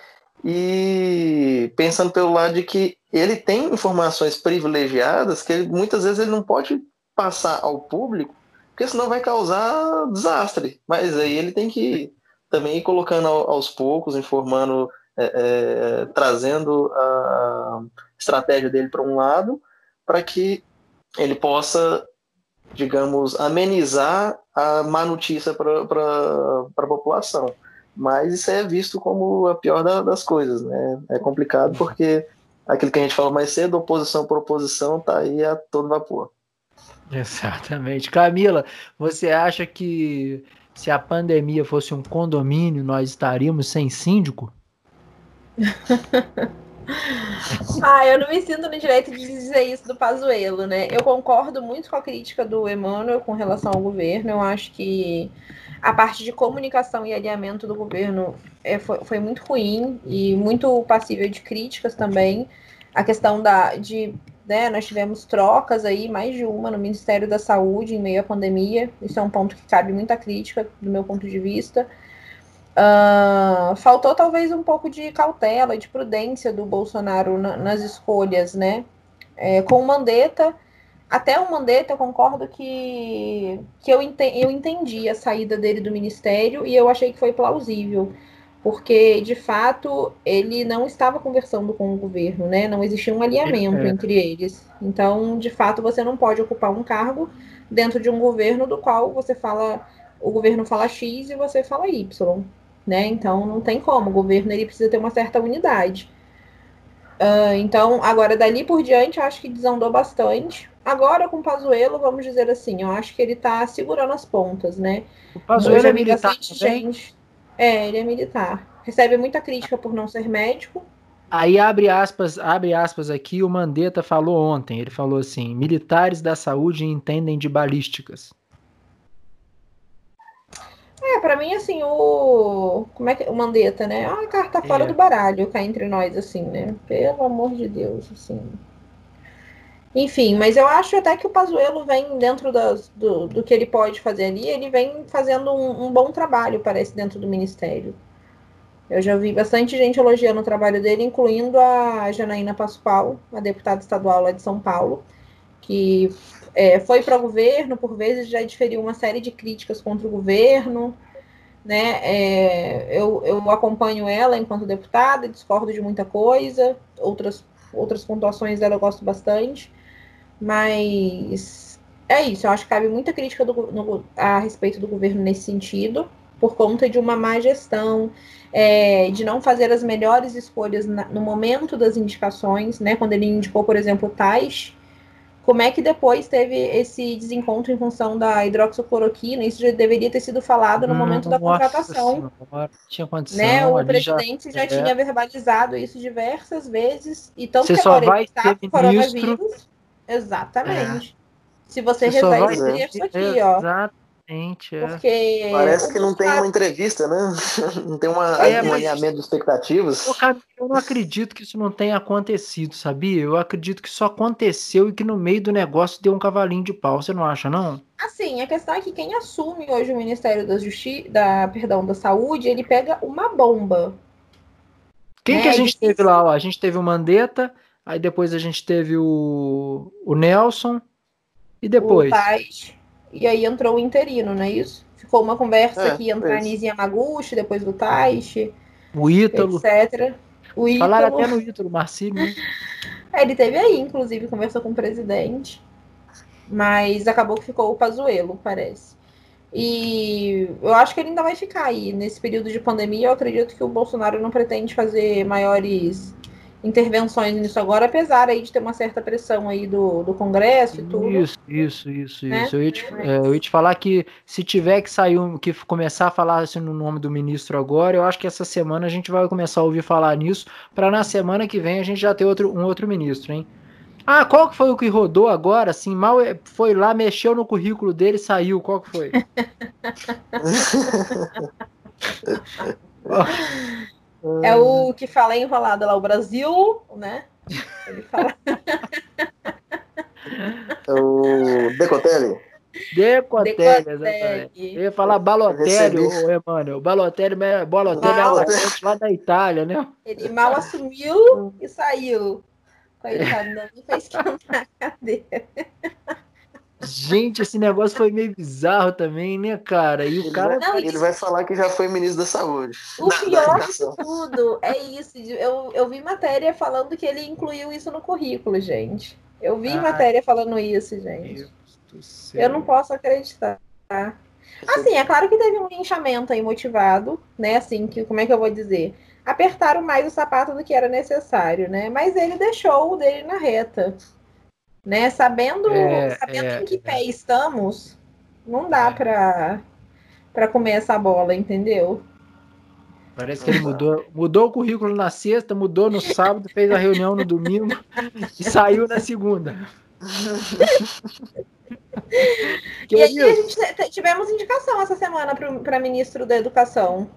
Speaker 2: E pensando pelo lado de que ele tem informações privilegiadas que ele, muitas vezes ele não pode passar ao público, porque senão vai causar desastre. Mas aí ele tem que também ir colocando aos poucos, informando, é, é, trazendo a estratégia dele para um lado, para que ele possa digamos, amenizar a má notícia para a população. Mas isso é visto como a pior da, das coisas, né? É complicado porque aquilo que a gente falou mais cedo, oposição por oposição, tá aí a todo vapor.
Speaker 1: Exatamente. Camila, você acha que se a pandemia fosse um condomínio, nós estaríamos sem síndico?
Speaker 3: ah, eu não me sinto no direito de dizer isso do Pazuello, né? Eu concordo muito com a crítica do Emmanuel com relação ao governo. Eu acho que a parte de comunicação e alinhamento do governo é, foi, foi muito ruim e muito passível de críticas também. A questão da, de né, nós tivemos trocas aí, mais de uma, no Ministério da Saúde em meio à pandemia. Isso é um ponto que cabe muita crítica, do meu ponto de vista. Uh, faltou talvez um pouco de cautela, de prudência do Bolsonaro na, nas escolhas, né? É, com o Mandetta, até o Mandetta eu concordo que, que eu, entendi, eu entendi a saída dele do ministério e eu achei que foi plausível porque de fato ele não estava conversando com o governo, né? Não existia um alinhamento é. entre eles. Então, de fato, você não pode ocupar um cargo dentro de um governo do qual você fala, o governo fala X e você fala Y, né? Então, não tem como. O governo ele precisa ter uma certa unidade. Uh, então, agora dali por diante, eu acho que desandou bastante. Agora com o Pazuello, vamos dizer assim, eu acho que ele está segurando as pontas, né?
Speaker 1: O Pazuello é militar gente
Speaker 3: é, ele é militar. Recebe muita crítica por não ser médico.
Speaker 1: Aí abre aspas, abre aspas aqui, o Mandetta falou ontem, ele falou assim: "Militares da saúde entendem de balísticas".
Speaker 3: É, para mim assim, o como é que o Mandetta, né? Ah, a carta é. fora do baralho, cá entre nós assim, né? Pelo amor de Deus, assim. Enfim, mas eu acho até que o Pazuello vem dentro das, do, do que ele pode fazer ali, ele vem fazendo um, um, bom trabalho, parece, dentro do Ministério. Eu já vi bastante gente elogiando o trabalho dele, incluindo a Janaína Pascoal, a deputada estadual lá de São Paulo, que é, foi para o governo, por vezes já diferiu uma série de críticas contra o governo. Né? É, eu, eu acompanho ela enquanto deputada, discordo de muita coisa, outras, outras pontuações dela eu gosto bastante. Mas é isso, eu acho que cabe muita crítica do, no, a respeito do governo nesse sentido, por conta de uma má gestão, é, de não fazer as melhores escolhas na, no momento das indicações, né? Quando ele indicou, por exemplo, o Tais, como é que depois teve esse desencontro em função da hidroxicloroquina? Isso já deveria ter sido falado no hum, momento da contratação.
Speaker 1: Senhora, tinha condição,
Speaker 3: né? O presidente já, já é. tinha verbalizado isso diversas vezes. E tanto
Speaker 1: Você
Speaker 3: que
Speaker 1: só vai ter ministro
Speaker 3: Exatamente. É. Se você, você rezar esse texto aqui, ó.
Speaker 1: Exatamente.
Speaker 3: É. Porque
Speaker 2: Parece que não tem uma entrevista, né? Não tem uma é, um alinhamento de expectativas.
Speaker 1: Eu não acredito que isso não tenha acontecido, sabia? Eu acredito que isso aconteceu e que no meio do negócio deu um cavalinho de pau. Você não acha, não?
Speaker 3: Assim, a questão é que quem assume hoje o Ministério da Justiça, da, perdão, da Saúde, ele pega uma bomba.
Speaker 1: Quem que a é gente teve lá? Ó? A gente teve o Mandetta, Aí depois a gente teve o, o Nelson. E depois? O
Speaker 3: Tais, e aí entrou o interino, não é isso? Ficou uma conversa é, que ia entrar Nise Yamaguchi, depois do Taishi.
Speaker 1: O Ítalo.
Speaker 3: Etc. O
Speaker 1: Ítalo. Falaram até no Ítalo, Marcílio. Né?
Speaker 3: é, ele teve aí, inclusive, conversou com o presidente. Mas acabou que ficou o Pazuelo, parece. E eu acho que ele ainda vai ficar aí. Nesse período de pandemia, eu acredito que o Bolsonaro não pretende fazer maiores intervenções nisso agora, apesar aí de ter uma certa pressão aí do, do Congresso e tudo.
Speaker 1: Isso, isso, isso, né? isso. Eu ia, te, é, eu ia te falar que se tiver que sair, um, que começar a falar assim, no nome do ministro agora, eu acho que essa semana a gente vai começar a ouvir falar nisso, para na semana que vem a gente já ter outro, um outro ministro, hein? Ah, qual que foi o que rodou agora? Assim, mal é, foi lá, mexeu no currículo dele e saiu. Qual que foi?
Speaker 3: É o que fala enrolado lá, o Brasil, né? Ele fala.
Speaker 2: É o Decotelli.
Speaker 1: Decotelli, exatamente. Eu ia falar Balotelli, ô Emmanuel. Balotelli, Balotelli é lá da Itália, né?
Speaker 3: Ele mal assumiu e saiu. Coitado, não fez esquentar a cadeira.
Speaker 1: Gente, esse negócio foi meio bizarro também, né, cara? E o
Speaker 2: ele
Speaker 1: cara.
Speaker 2: Vai, ele vai falar que já foi ministro da Saúde.
Speaker 3: O pior de tudo é isso. Eu, eu vi matéria falando que ele incluiu isso no currículo, gente. Eu vi ah, matéria falando isso, gente. Eu não posso acreditar. Assim, é claro que teve um linchamento aí motivado, né? Assim, que como é que eu vou dizer? Apertaram mais o sapato do que era necessário, né? Mas ele deixou o dele na reta. Né? Sabendo, é, sabendo é, em que pé estamos, não dá é. para para comer essa bola, entendeu?
Speaker 1: Parece que ele mudou, mudou o currículo na sexta, mudou no sábado, fez a reunião no domingo e saiu na segunda.
Speaker 3: e aí a gente tivemos indicação essa semana para ministro da Educação.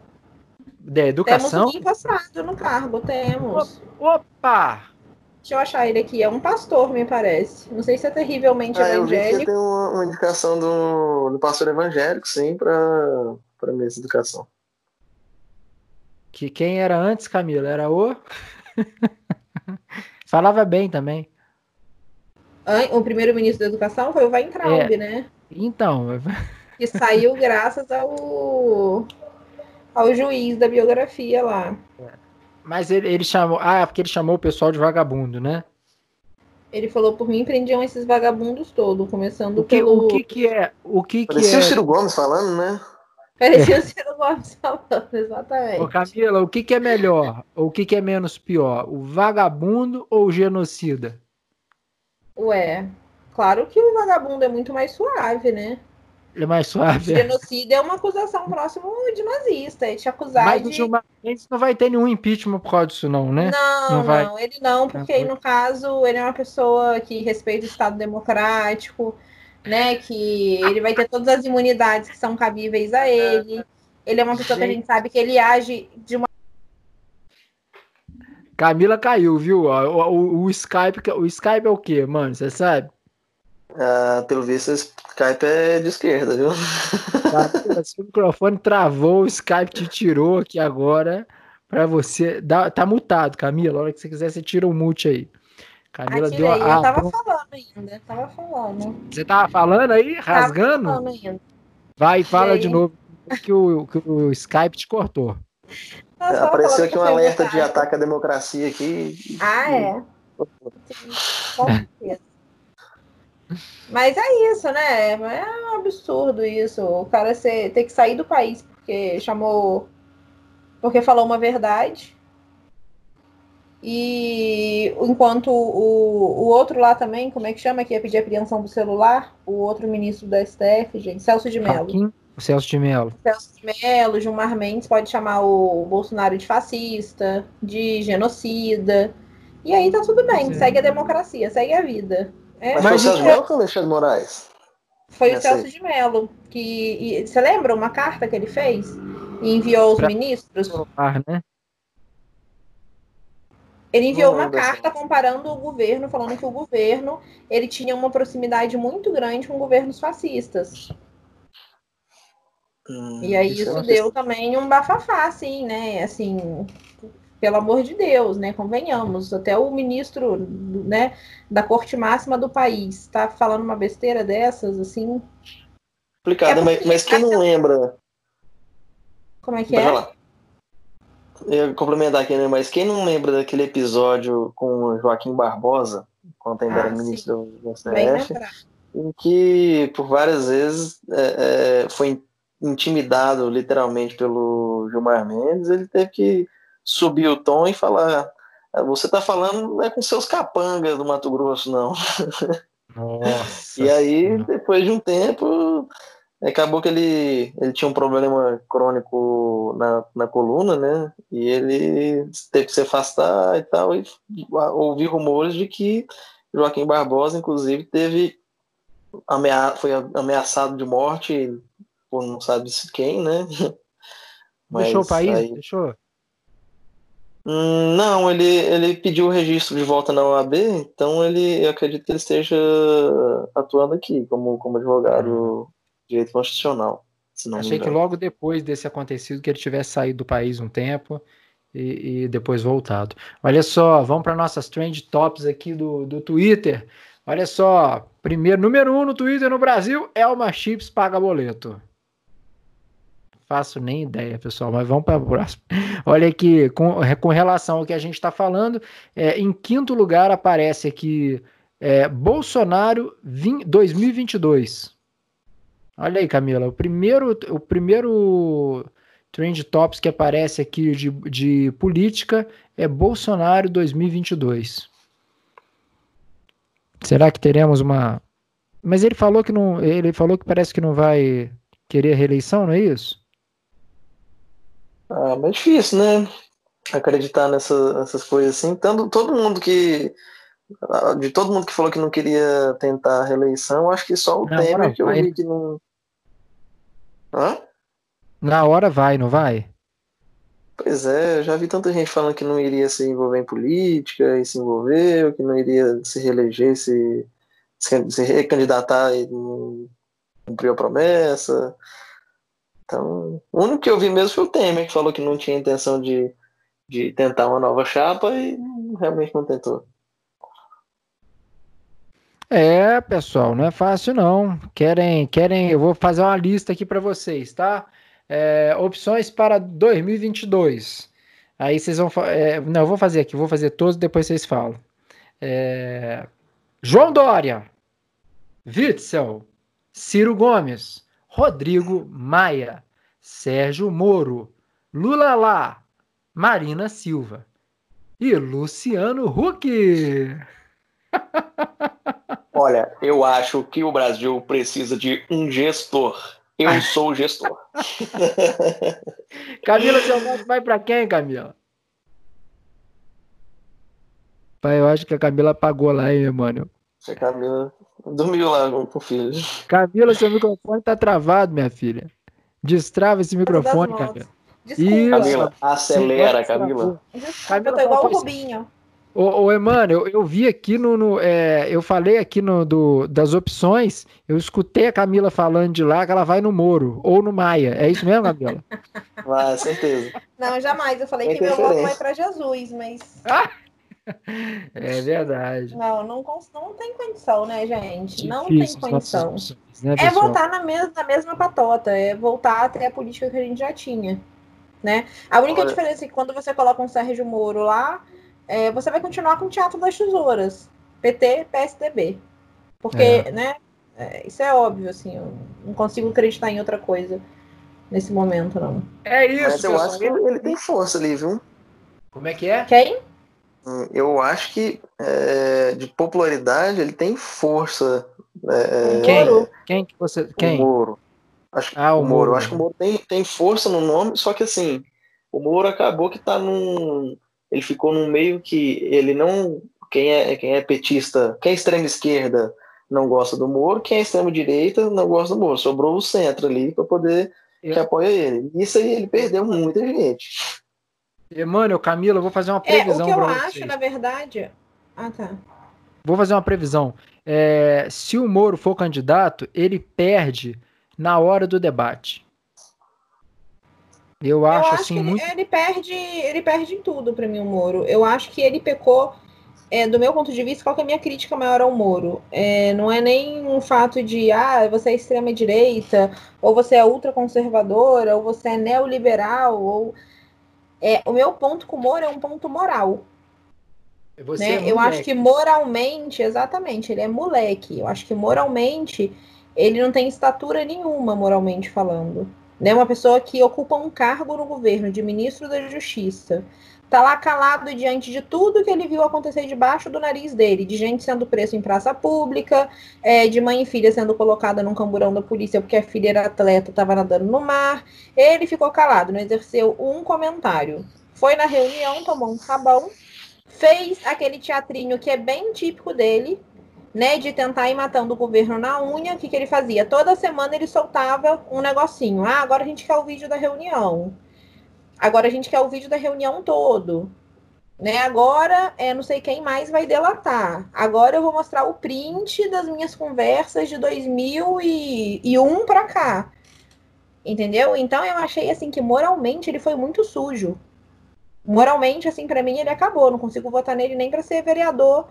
Speaker 1: Da Educação?
Speaker 3: Temos um passado no cargo, temos.
Speaker 1: Opa!
Speaker 3: Deixa eu achar ele aqui. É um pastor, me parece. Não sei se é terrivelmente ah, evangélico. Eu vi que
Speaker 2: tem uma, uma indicação do, do pastor evangélico, sim, para para ministro da Educação.
Speaker 1: Que quem era antes, Camila? Era o. Falava bem também.
Speaker 3: O primeiro-ministro da Educação foi o Weintraub, é. né?
Speaker 1: Então.
Speaker 3: Que saiu graças ao, ao juiz da biografia lá.
Speaker 1: Mas ele, ele chamou. Ah, é porque ele chamou o pessoal de vagabundo, né?
Speaker 3: Ele falou por mim prendiam esses vagabundos todos, começando
Speaker 1: o que,
Speaker 3: pelo.
Speaker 1: O que, que é? O que,
Speaker 2: que Parecia
Speaker 1: é...
Speaker 2: o Ciro Gomes falando, né?
Speaker 3: Parecia o Ciro Gomes falando, exatamente. Ô
Speaker 1: Camila, o que, que é melhor? O que, que é menos pior? O vagabundo ou o genocida?
Speaker 3: Ué, claro que o vagabundo é muito mais suave, né?
Speaker 1: Ele é mais suave.
Speaker 3: O genocídio é uma acusação próxima de nazista. Ele te acusar
Speaker 1: Mas
Speaker 3: de...
Speaker 1: o Gilmar Mendes não vai ter nenhum impeachment por causa disso, não, né?
Speaker 3: Não, não, vai... não ele não, porque aí, no caso, ele é uma pessoa que respeita o Estado democrático, né? Que ele vai ter todas as imunidades que são cabíveis a ele. Ele é uma pessoa gente... que a gente sabe que ele age de uma
Speaker 1: Camila caiu, viu? O, o, o, Skype, o Skype é o quê, mano? Você sabe?
Speaker 2: Ah, pelo visto, Skype é de esquerda, viu?
Speaker 1: Tá, seu microfone travou, o Skype te tirou aqui agora para você. Dá, tá mutado, Camila. A hora que você quiser, você tira o mute aí.
Speaker 3: Camila deu a. Eu tava falando ainda, tava falando.
Speaker 1: Você tava falando aí, rasgando? Tava falando ainda. Vai e fala de novo que o, que o Skype te cortou.
Speaker 2: Apareceu aqui um alerta de ataque à democracia aqui.
Speaker 3: Ah, é. Com certeza. Mas é isso, né? É um absurdo isso. O cara ser, ter que sair do país porque chamou. Porque falou uma verdade. E enquanto o, o outro lá também, como é que chama? Que ia pedir apreensão do celular? O outro ministro da STF, gente, Celso de Mello.
Speaker 1: O Celso de Mello.
Speaker 3: Celso de Mello, Gilmar Mendes pode chamar o Bolsonaro de fascista, de genocida. E aí tá tudo bem, Sim. segue a democracia, segue a vida.
Speaker 2: É, mas, mas foi o Celso de Mello ou o Alexandre Moraes?
Speaker 3: Foi o Celso de Mello. Que, e, você lembra uma carta que ele fez? E enviou aos pra... ministros? né? Ele enviou uma carta comparando o governo, falando que o governo ele tinha uma proximidade muito grande com governos fascistas. Hum, e aí isso, isso deu também um bafafá, assim, né? Assim, pelo amor de Deus, né? Convenhamos. Até o ministro, né, da corte máxima do país está falando uma besteira dessas, assim.
Speaker 2: Complicado, é mas, mas quem não lembra?
Speaker 3: Como é que Vai é? Lá.
Speaker 2: Eu ia complementar aqui, né? Mas quem não lembra daquele episódio com Joaquim Barbosa, quando ainda ah, era ministro do STF, em que por várias vezes é, é, foi intimidado literalmente pelo Gilmar Mendes, ele teve que subir o tom e falar: ah, você está falando não é com seus capangas do Mato Grosso, não.
Speaker 1: Nossa.
Speaker 2: e aí, depois de um tempo, acabou que ele, ele tinha um problema crônico na, na coluna, né? E ele teve que se afastar e tal, e ouvi rumores de que Joaquim Barbosa, inclusive, teve amea foi ameaçado de morte por não sabe se quem, né?
Speaker 1: Mas Deixou o país? Aí... Deixou?
Speaker 2: Não, ele, ele pediu o registro de volta na OAB, então ele, eu acredito que ele esteja atuando aqui como, como advogado de direito constitucional.
Speaker 1: Achei que logo depois desse acontecido que ele tivesse saído do país um tempo e, e depois voltado. Olha só, vamos para nossas trend tops aqui do, do Twitter. Olha só, primeiro, número um no Twitter no Brasil, Elma Chips paga boleto faço nem ideia, pessoal, mas vamos para o próximo. Olha aqui, com, com relação ao que a gente está falando, é, em quinto lugar aparece aqui É, Bolsonaro 20, 2022. Olha aí, Camila. O primeiro, o primeiro trend tops que aparece aqui de, de política é Bolsonaro 2022. Será que teremos uma. Mas ele falou que não. Ele falou que parece que não vai querer reeleição, não é isso?
Speaker 2: Ah, mas é difícil, né? Acreditar nessa, nessas coisas assim. Tanto, todo mundo que. De todo mundo que falou que não queria tentar a reeleição, acho que só o não, Temer que eu vi que não.
Speaker 1: Hã? Na hora vai, não vai?
Speaker 2: Pois é, eu já vi tanta gente falando que não iria se envolver em política e se envolveu, que não iria se reeleger, se, se recandidatar e não cumpriu a promessa. Então, o único que eu vi mesmo foi o Temer, que falou que não tinha intenção de, de tentar uma nova chapa e realmente não tentou.
Speaker 1: É, pessoal, não é fácil não. Querem, querem, eu vou fazer uma lista aqui para vocês, tá? É, opções para 2022. Aí vocês vão. É, não, eu vou fazer aqui, vou fazer todos, depois vocês falam. É, João Dória, Witzel, Ciro Gomes, Rodrigo Maia, Sérgio Moro, Lula Lá, Marina Silva e Luciano Huck.
Speaker 2: Olha, eu acho que o Brasil precisa de um gestor. Eu sou o gestor.
Speaker 1: Camila, seu voto vai para quem, Camila? Pai, eu acho que a Camila apagou lá, hein, mano.
Speaker 2: A Camila dormiu lá com o filho.
Speaker 1: Camila, seu microfone tá travado, minha filha. Destrava esse microfone, Camila.
Speaker 2: Desculpa. Camila, acelera, Camila.
Speaker 3: Desculpa, Camila, eu tô igual o Rubinho.
Speaker 1: Ô, ô Emmanuel, eu, eu vi aqui no. no é, eu falei aqui no, do, das opções, eu escutei a Camila falando de lá que ela vai no Moro ou no Maia. É isso mesmo, Camila?
Speaker 2: Vai, certeza.
Speaker 3: Não, jamais. Eu falei Tem que meu voto vai para Jesus, mas.
Speaker 1: Ah! É verdade.
Speaker 3: Não, não, não tem condição, né, gente? Difícil, não tem condição. né, é voltar na mesma, na mesma patota, é voltar até a política que a gente já tinha. Né? A única Olha... diferença é que quando você coloca um Sérgio Moro lá, é, você vai continuar com o Teatro das Tesouras, PT, PSDB. Porque, é. né, é, isso é óbvio, assim, eu não consigo acreditar em outra coisa nesse momento, não.
Speaker 2: É isso, Mas eu acho que ele, ele, tem força ali, viu?
Speaker 1: Como é que é?
Speaker 3: Quem?
Speaker 2: Eu acho que é, de popularidade ele tem força.
Speaker 1: É, quem? Quem que você. Quem?
Speaker 2: O Moro. Acho, ah, o, o Moro. Moro. Acho que o Moro tem, tem força no nome, só que assim, o Moro acabou que tá num, ele ficou num meio que ele não. Quem é, quem é petista, quem é extrema esquerda não gosta do Moro, quem é extrema direita não gosta do Moro. Sobrou o centro ali para poder eu... que apoia ele. Isso aí ele perdeu muita gente.
Speaker 1: Emmanuel, Camila, eu vou fazer uma previsão.
Speaker 3: É, o que eu acho, vocês. na verdade. Ah, tá.
Speaker 1: Vou fazer uma previsão. É, se o Moro for candidato, ele perde na hora do debate. Eu acho, eu acho assim
Speaker 3: ele,
Speaker 1: muito.
Speaker 3: Ele perde, ele perde em tudo para mim o Moro. Eu acho que ele pecou. É, do meu ponto de vista, qual é a minha crítica maior ao Moro? É, não é nem um fato de, ah, você é extrema-direita, ou você é ultraconservadora, ou você é neoliberal, ou... É, o meu ponto com o Moro é um ponto moral. Você né? É eu acho que moralmente, exatamente, ele é moleque. Eu acho que moralmente, ele não tem estatura nenhuma, moralmente falando né, uma pessoa que ocupa um cargo no governo de ministro da Justiça, tá lá calado diante de tudo que ele viu acontecer debaixo do nariz dele, de gente sendo presa em praça pública, é, de mãe e filha sendo colocada num camburão da polícia porque a filha era atleta, estava nadando no mar. Ele ficou calado, não exerceu um comentário. Foi na reunião, tomou um sabão, fez aquele teatrinho que é bem típico dele, né, de tentar ir matando o governo na unha, o que, que ele fazia? Toda semana ele soltava um negocinho. Ah, agora a gente quer o vídeo da reunião. Agora a gente quer o vídeo da reunião todo. Né? Agora, é, não sei quem mais vai delatar. Agora eu vou mostrar o print das minhas conversas de 2001 para cá. Entendeu? Então eu achei assim que moralmente ele foi muito sujo. Moralmente, assim, para mim ele acabou. Não consigo votar nele nem para ser vereador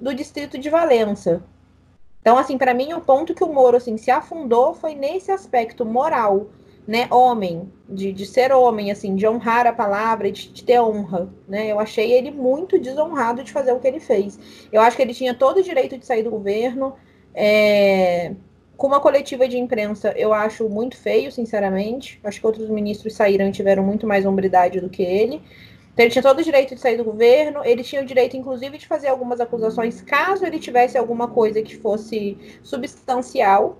Speaker 3: do distrito de Valença. Então, assim, para mim, o ponto que o Moro assim, se afundou foi nesse aspecto moral. Né, homem, de, de ser homem, assim, de honrar a palavra, de, de ter honra, né? Eu achei ele muito desonrado de fazer o que ele fez. Eu acho que ele tinha todo o direito de sair do governo. É... Com uma coletiva de imprensa, eu acho muito feio, sinceramente. Acho que outros ministros saíram e tiveram muito mais hombridade do que ele. Então, ele tinha todo o direito de sair do governo, ele tinha o direito, inclusive, de fazer algumas acusações caso ele tivesse alguma coisa que fosse substancial,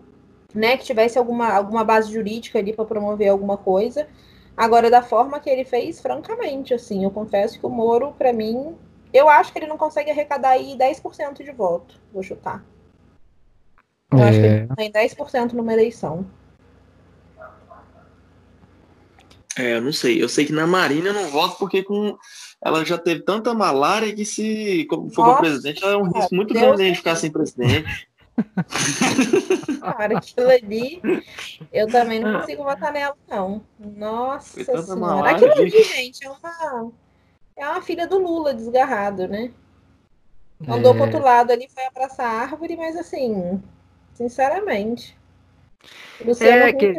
Speaker 3: né, que tivesse alguma, alguma base jurídica ali para promover alguma coisa. Agora, da forma que ele fez, francamente, assim, eu confesso que o Moro, para mim, eu acho que ele não consegue arrecadar aí 10% de voto, vou chutar. Eu é... acho que ele é. tem 10% numa eleição.
Speaker 2: É, eu não sei. Eu sei que na Marina eu não voto porque com ela já teve tanta malária que se for para presidente, ela é um risco muito Deus grande de ficar sem presidente.
Speaker 3: Cara, aquilo ali, eu também não consigo votar nela, não. Nossa senhora. Aquilo ali, gente, é uma, é uma filha do Lula desgarrado, né? Andou é... pro outro lado ali, foi abraçar a árvore, mas assim, sinceramente.
Speaker 1: Luciano é, que...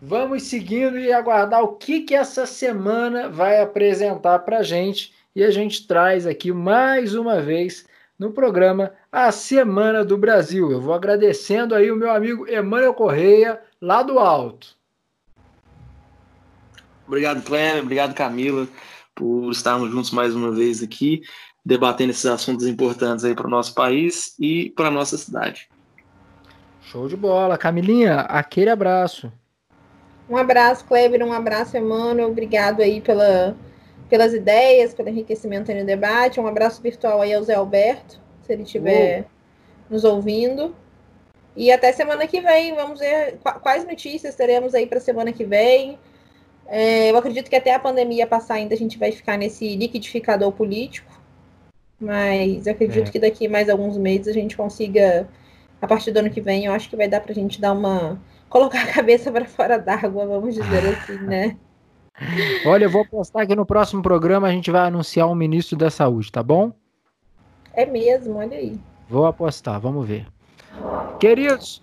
Speaker 1: Vamos seguindo e aguardar o que, que essa semana vai apresentar para gente. E a gente traz aqui mais uma vez no programa A Semana do Brasil. Eu vou agradecendo aí o meu amigo Emmanuel Correia, lá do alto.
Speaker 2: Obrigado, Cléber. Obrigado, Camila, por estarmos juntos mais uma vez aqui, debatendo esses assuntos importantes aí para o nosso país e para a nossa cidade.
Speaker 1: Show de bola. Camilinha, aquele abraço.
Speaker 3: Um abraço, Kleber, um abraço, Emmanuel. Obrigado aí pela, pelas ideias, pelo enriquecimento no debate. Um abraço virtual aí ao Zé Alberto, se ele estiver nos ouvindo. E até semana que vem. Vamos ver quais notícias teremos aí para semana que vem. É, eu acredito que até a pandemia passar ainda a gente vai ficar nesse liquidificador político. Mas eu acredito é. que daqui mais alguns meses a gente consiga, a partir do ano que vem, eu acho que vai dar para a gente dar uma colocar a cabeça para fora d'água, vamos dizer assim, né?
Speaker 1: Olha, eu vou postar que no próximo programa a gente vai anunciar um ministro da saúde, tá bom?
Speaker 3: É mesmo, olha aí.
Speaker 1: Vou apostar, vamos ver. Queridos,